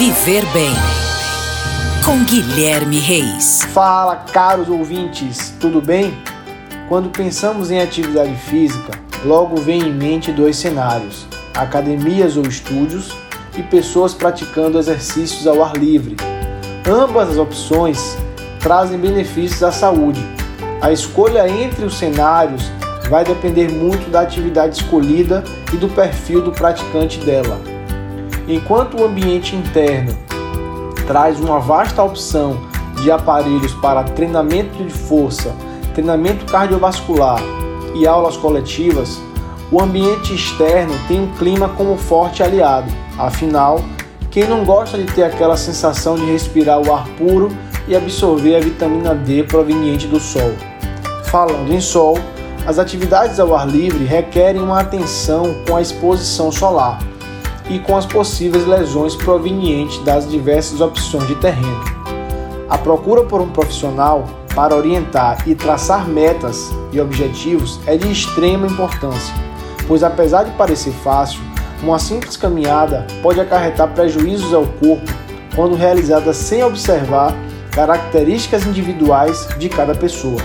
Viver Bem. Com Guilherme Reis. Fala, caros ouvintes, tudo bem? Quando pensamos em atividade física, logo vem em mente dois cenários: academias ou estúdios e pessoas praticando exercícios ao ar livre. Ambas as opções trazem benefícios à saúde. A escolha entre os cenários vai depender muito da atividade escolhida e do perfil do praticante dela. Enquanto o ambiente interno traz uma vasta opção de aparelhos para treinamento de força, treinamento cardiovascular e aulas coletivas, o ambiente externo tem um clima como forte aliado. Afinal, quem não gosta de ter aquela sensação de respirar o ar puro e absorver a vitamina D proveniente do sol? Falando em sol, as atividades ao ar livre requerem uma atenção com a exposição solar e com as possíveis lesões provenientes das diversas opções de terreno. A procura por um profissional para orientar e traçar metas e objetivos é de extrema importância, pois apesar de parecer fácil, uma simples caminhada pode acarretar prejuízos ao corpo quando realizada sem observar características individuais de cada pessoa.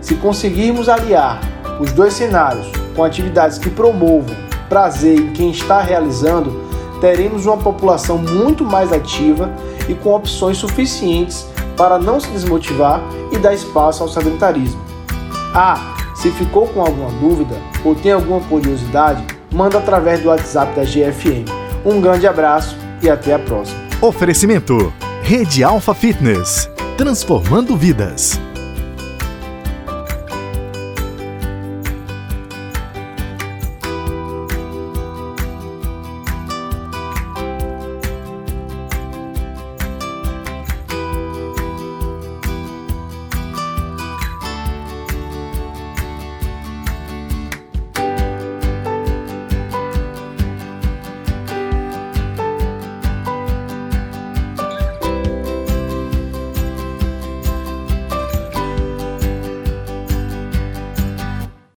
Se conseguirmos aliar os dois cenários com atividades que promovam prazer em quem está realizando, teremos uma população muito mais ativa e com opções suficientes para não se desmotivar e dar espaço ao sedentarismo. Ah, se ficou com alguma dúvida ou tem alguma curiosidade, manda através do WhatsApp da GFM. Um grande abraço e até a próxima. Oferecimento: Rede Alfa Fitness transformando vidas.